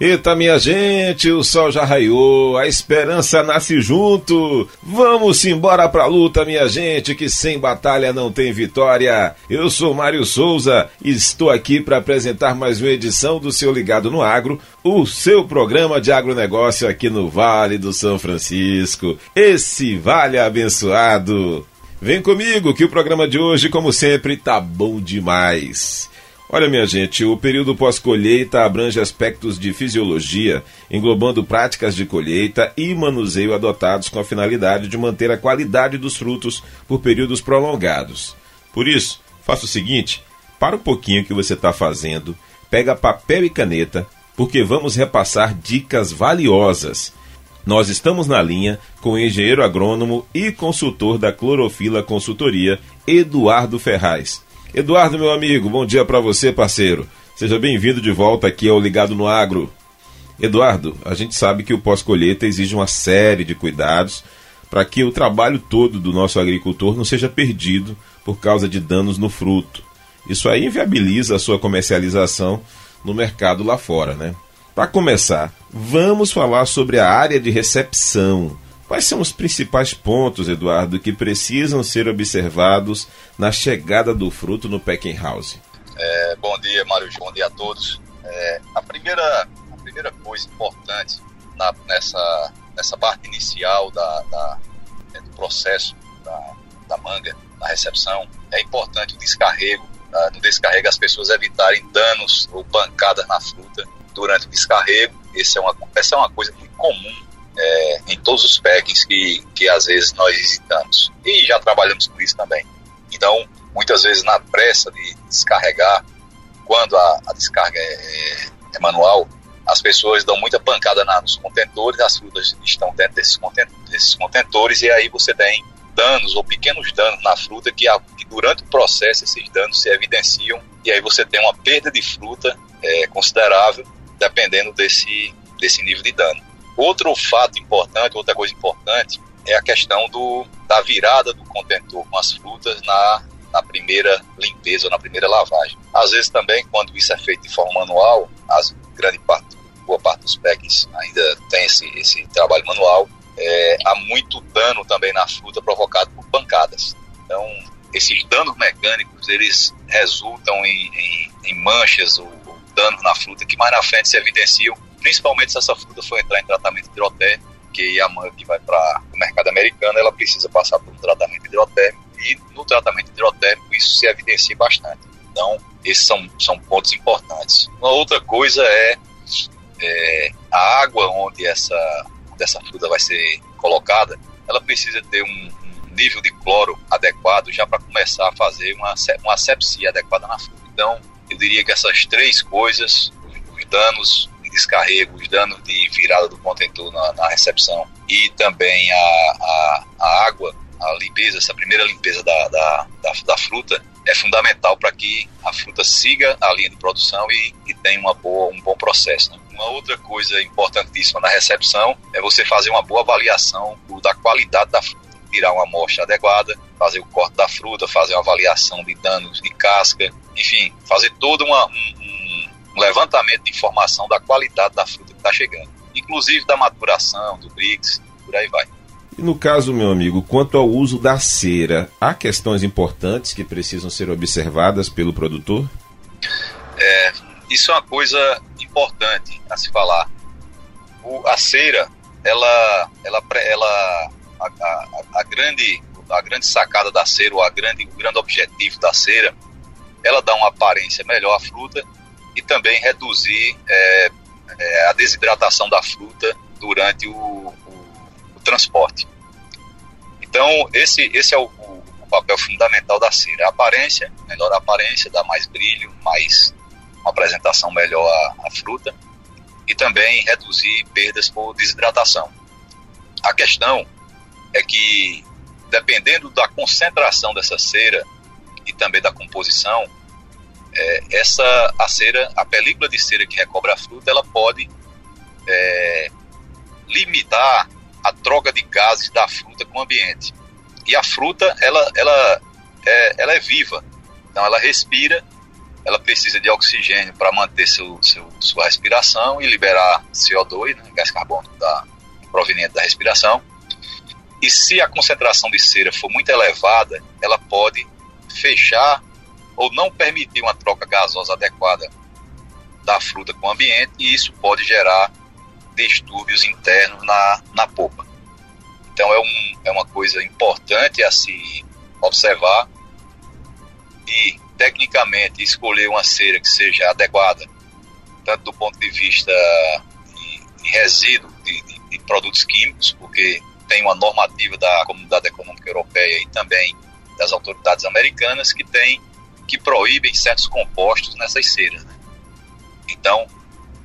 Eita, minha gente, o sol já raiou, a esperança nasce junto. Vamos embora pra luta, minha gente, que sem batalha não tem vitória. Eu sou Mário Souza e estou aqui para apresentar mais uma edição do seu Ligado no Agro, o seu programa de agronegócio aqui no Vale do São Francisco. Esse vale abençoado. Vem comigo que o programa de hoje, como sempre, tá bom demais. Olha, minha gente, o período pós-colheita abrange aspectos de fisiologia, englobando práticas de colheita e manuseio adotados com a finalidade de manter a qualidade dos frutos por períodos prolongados. Por isso, faça o seguinte: para um pouquinho que você está fazendo, pega papel e caneta, porque vamos repassar dicas valiosas. Nós estamos na linha com o engenheiro agrônomo e consultor da Clorofila Consultoria, Eduardo Ferraz. Eduardo, meu amigo, bom dia para você, parceiro. Seja bem-vindo de volta aqui ao Ligado no Agro. Eduardo, a gente sabe que o pós-colheita exige uma série de cuidados para que o trabalho todo do nosso agricultor não seja perdido por causa de danos no fruto. Isso aí inviabiliza a sua comercialização no mercado lá fora, né? Para começar, vamos falar sobre a área de recepção. Quais são os principais pontos, Eduardo, que precisam ser observados na chegada do fruto no packing house? É, bom dia, Mário. Bom dia a todos. É, a, primeira, a primeira coisa importante na, nessa, nessa parte inicial da, da é, do processo da, da manga, na recepção, é importante o descarrego. Tá? No descarrego, as pessoas evitarem danos ou pancadas na fruta durante o descarrego. Esse é uma, essa é uma coisa muito comum é, em todos os packings que, que às vezes nós visitamos. E já trabalhamos com isso também. Então, muitas vezes na pressa de descarregar, quando a, a descarga é, é, é, manual, as pessoas dão muita pancada na, nos contentores, as frutas estão dentro desses, desses contentores e aí você tem danos ou pequenos danos na fruta que, a, que, durante o processo esses danos se evidenciam e aí você tem uma perda de fruta é, considerável dependendo desse, desse nível de dano. Outro fato importante, outra coisa importante, é a questão do, da virada do contentor com as frutas na, na primeira limpeza na primeira lavagem. Às vezes também, quando isso é feito de forma manual, as grande parte, boa parte dos packs ainda tem esse, esse trabalho manual, é, há muito dano também na fruta provocado por pancadas. Então, esses danos mecânicos, eles resultam em, em, em manchas ou, ou danos na fruta que mais na frente se evidenciam principalmente se essa fruta for entrar em tratamento hidrotérmico, que a manga que vai para o mercado americano, ela precisa passar por um tratamento hidrotérmico e no tratamento hidrotérmico isso se evidencia bastante. Então, esses são, são pontos importantes. Uma outra coisa é, é a água onde essa, onde essa fruta vai ser colocada, ela precisa ter um, um nível de cloro adequado já para começar a fazer uma, uma asepsia adequada na fruta. Então, eu diria que essas três coisas, os danos descarrego, os danos de virada do contentor na, na recepção e também a, a, a, água, a limpeza, essa primeira limpeza da, da, da, da fruta é fundamental para que a fruta siga a linha de produção e, e tenha uma boa, um bom processo. Né? Uma outra coisa importantíssima na recepção é você fazer uma boa avaliação da qualidade da fruta, tirar uma amostra adequada, fazer o corte da fruta, fazer uma avaliação de danos de casca, enfim, fazer todo uma, um, um levantamento de informação da qualidade da fruta que está chegando, inclusive da maturação, do BRICS, por aí vai. E no caso, meu amigo, quanto ao uso da cera, há questões importantes que precisam ser observadas pelo produtor? É, isso é uma coisa importante a se falar. O, a cera, ela, ela, ela a, a, a, grande, a grande sacada da cera, ou a grande, o grande objetivo da cera, ela dá uma aparência melhor à fruta e também reduzir é, é, a desidratação da fruta durante o, o, o transporte. Então, esse, esse é o, o, papel fundamental da cera. A aparência, melhor a aparência, dá mais brilho, mais uma apresentação melhor à, à fruta e também reduzir perdas por desidratação. A questão é que, dependendo da concentração dessa cera e também da composição, é, essa a cera, a película de cera que recobre a fruta, ela pode é, limitar a troca de gases da fruta com o ambiente. E a fruta, ela, ela, é, ela é viva, então ela respira, ela precisa de oxigênio para manter seu, seu, sua respiração e liberar CO2, né, gás carbônico da, proveniente da respiração. E se a concentração de cera for muito elevada, ela pode fechar ou não permitir uma troca gasosa adequada da fruta com o ambiente e isso pode gerar distúrbios internos na, na polpa. Então é, um, é uma coisa importante a se observar e tecnicamente escolher uma cera que seja adequada, tanto do ponto de vista de, de resíduo de, de, de, produtos químicos, porque tem uma normativa da Comunidade Econômica Europeia e também das autoridades americanas que tem que proíbem certos compostos nessas ceras. Né? Então,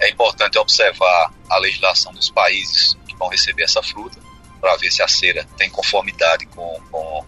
é importante observar a legislação dos países que vão receber essa fruta para ver se a cera tem conformidade com, com,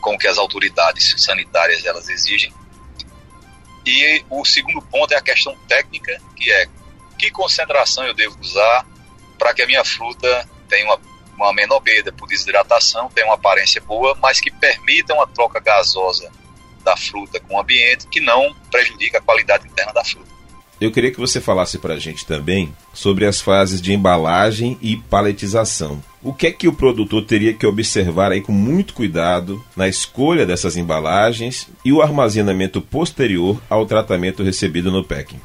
com o que as autoridades sanitárias elas exigem. E o segundo ponto é a questão técnica, que é que concentração eu devo usar para que a minha fruta tenha uma, uma menor perda por desidratação, tenha uma aparência boa, mas que permita uma troca gasosa da fruta com o ambiente que não prejudica a qualidade interna da fruta. Eu queria que você falasse para a gente também sobre as fases de embalagem e paletização. O que é que o produtor teria que observar aí com muito cuidado na escolha dessas embalagens e o armazenamento posterior ao tratamento recebido no packing?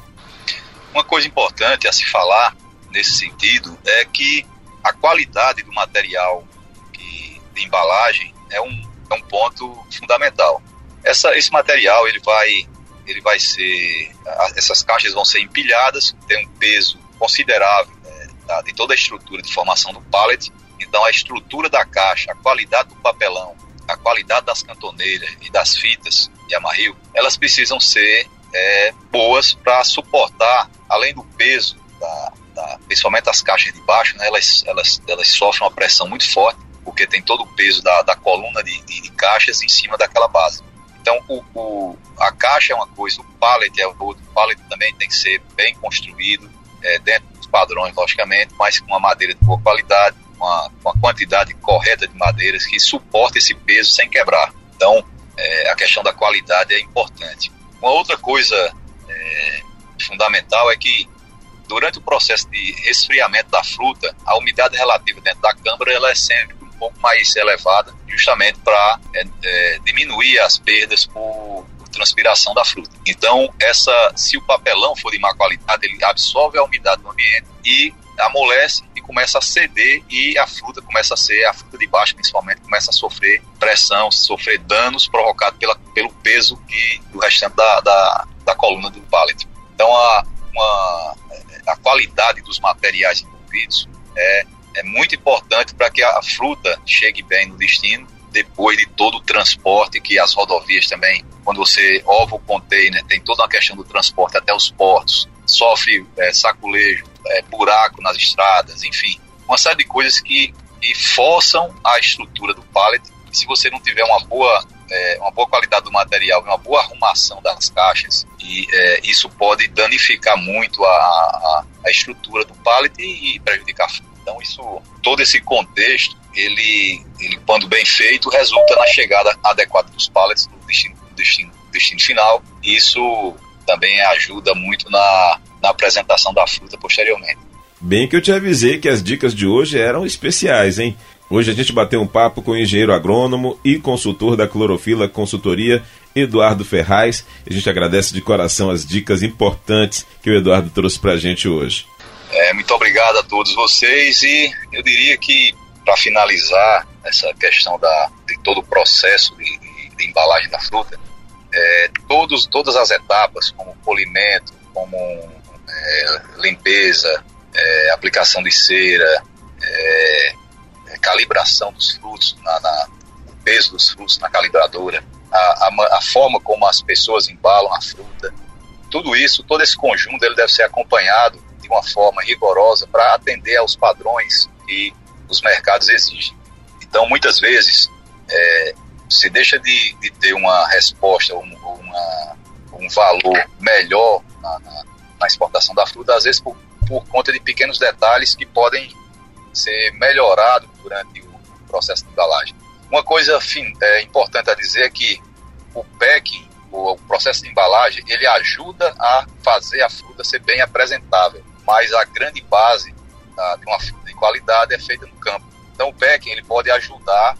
Uma coisa importante a se falar nesse sentido é que a qualidade do material de embalagem é um, é um ponto fundamental. Essa, esse material ele vai ele vai ser, essas caixas vão ser empilhadas, tem um peso considerável né, de toda a estrutura de formação do pallet. Então a estrutura da caixa, a qualidade do papelão, a qualidade das cantoneiras e das fitas de amarrio, elas precisam ser é, boas para suportar, além do peso, da, da, principalmente as caixas de baixo, né, elas, elas, elas sofrem uma pressão muito forte, porque tem todo o peso da, da coluna de, de, de caixas em cima daquela base. Então, o, o, a caixa é uma coisa, o pallet é outra. O pallet também tem que ser bem construído, é, dentro dos padrões, logicamente, mas com uma madeira de boa qualidade, uma, uma quantidade correta de madeiras que suporte esse peso sem quebrar. Então, é, a questão da qualidade é importante. Uma outra coisa é, fundamental é que durante o processo de resfriamento da fruta, a umidade relativa dentro da câmara ela é sempre pouco mais elevada justamente para é, é, diminuir as perdas por, transpiração da fruta. Então, essa, se o papelão for de má qualidade, ele absorve a umidade do ambiente e amolece e começa a ceder e a fruta começa a ser, a fruta de baixo principalmente, começa a sofrer pressão, sofrer danos provocados pela, pelo peso que, do restante da, da, da coluna do pallet. Então, a, uma, a qualidade dos materiais envolvidos é é muito importante para que a fruta chegue bem no destino, depois de todo o transporte que as rodovias também, quando você ova o container, tem toda uma questão do transporte até os portos, sofre é, saculejo, é, buraco nas estradas, enfim, uma série de coisas que, que forçam a estrutura do pallet. Se você não tiver uma boa é, uma boa qualidade do material, uma boa arrumação das caixas, e é, isso pode danificar muito a, a, a estrutura do pallet e, e prejudicar a. Então isso, todo esse contexto, ele, ele quando bem feito, resulta na chegada adequada dos pallets no destino, destino, destino final. Isso também ajuda muito na, na apresentação da fruta posteriormente. Bem que eu te avisei que as dicas de hoje eram especiais, hein? Hoje a gente bateu um papo com o engenheiro agrônomo e consultor da Clorofila Consultoria, Eduardo Ferraz. A gente agradece de coração as dicas importantes que o Eduardo trouxe para a gente hoje. É, muito obrigado a todos vocês e eu diria que para finalizar essa questão da, de todo o processo de, de, de embalagem da fruta, é, todos, todas as etapas, como polimento, como é, limpeza, é, aplicação de cera, é, é, calibração dos frutos, na, na, o peso dos frutos na calibradora, a, a, a, forma como as pessoas embalam a fruta, tudo isso, todo esse conjunto, ele deve ser acompanhado de uma forma rigorosa para atender aos padrões que os mercados exigem. Então, muitas vezes, é, se deixa de, de, ter uma resposta, um, uma, um valor melhor na, na, na, exportação da fruta, às vezes por, por conta de pequenos detalhes que podem ser melhorado durante o processo de embalagem. Uma coisa fim, é, importante a dizer é que o packing, o, processo de embalagem, ele ajuda a fazer a fruta ser bem apresentável, mas a grande base tá, de uma de qualidade é feita no campo. Então o packing ele pode ajudar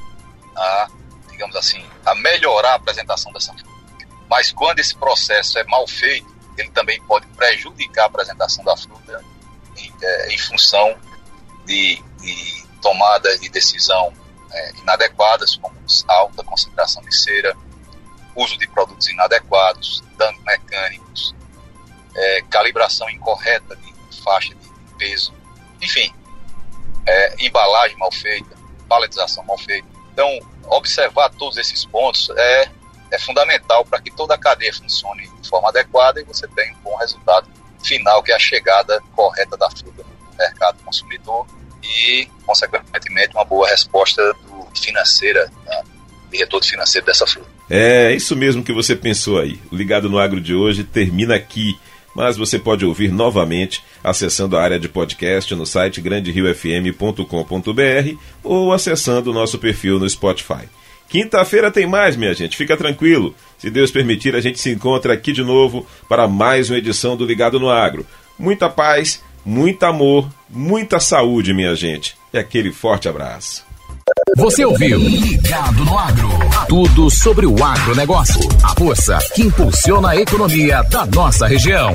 a, digamos assim, a melhorar a apresentação dessa fruta. Mas quando esse processo é mal feito, ele também pode prejudicar a apresentação da fruta em, é, em função de, de tomada de decisão é, inadequadas, como alta concentração de cera, uso de produtos inadequados, danos mecânicos, é, calibração incorreta de faixa de peso, enfim, é, embalagem mal feita, paletização mal feita. Então, observar todos esses pontos é, é fundamental para que toda a cadeia funcione de forma adequada e você tenha um bom resultado final, que é a chegada correta da fruta no mercado consumidor e, consequentemente, uma boa resposta do financeira, né, de retorno financeiro dessa fruta. É isso mesmo que você pensou aí. O Ligado no Agro de hoje termina aqui, mas você pode ouvir novamente acessando a área de podcast no site granderiofm.com.br ou acessando o nosso perfil no Spotify. Quinta-feira tem mais, minha gente, fica tranquilo. Se Deus permitir, a gente se encontra aqui de novo para mais uma edição do Ligado no Agro. Muita paz, muito amor, muita saúde, minha gente. E aquele forte abraço. Você ouviu Ligado no Agro. Tudo sobre o agronegócio. A força que impulsiona a economia da nossa região.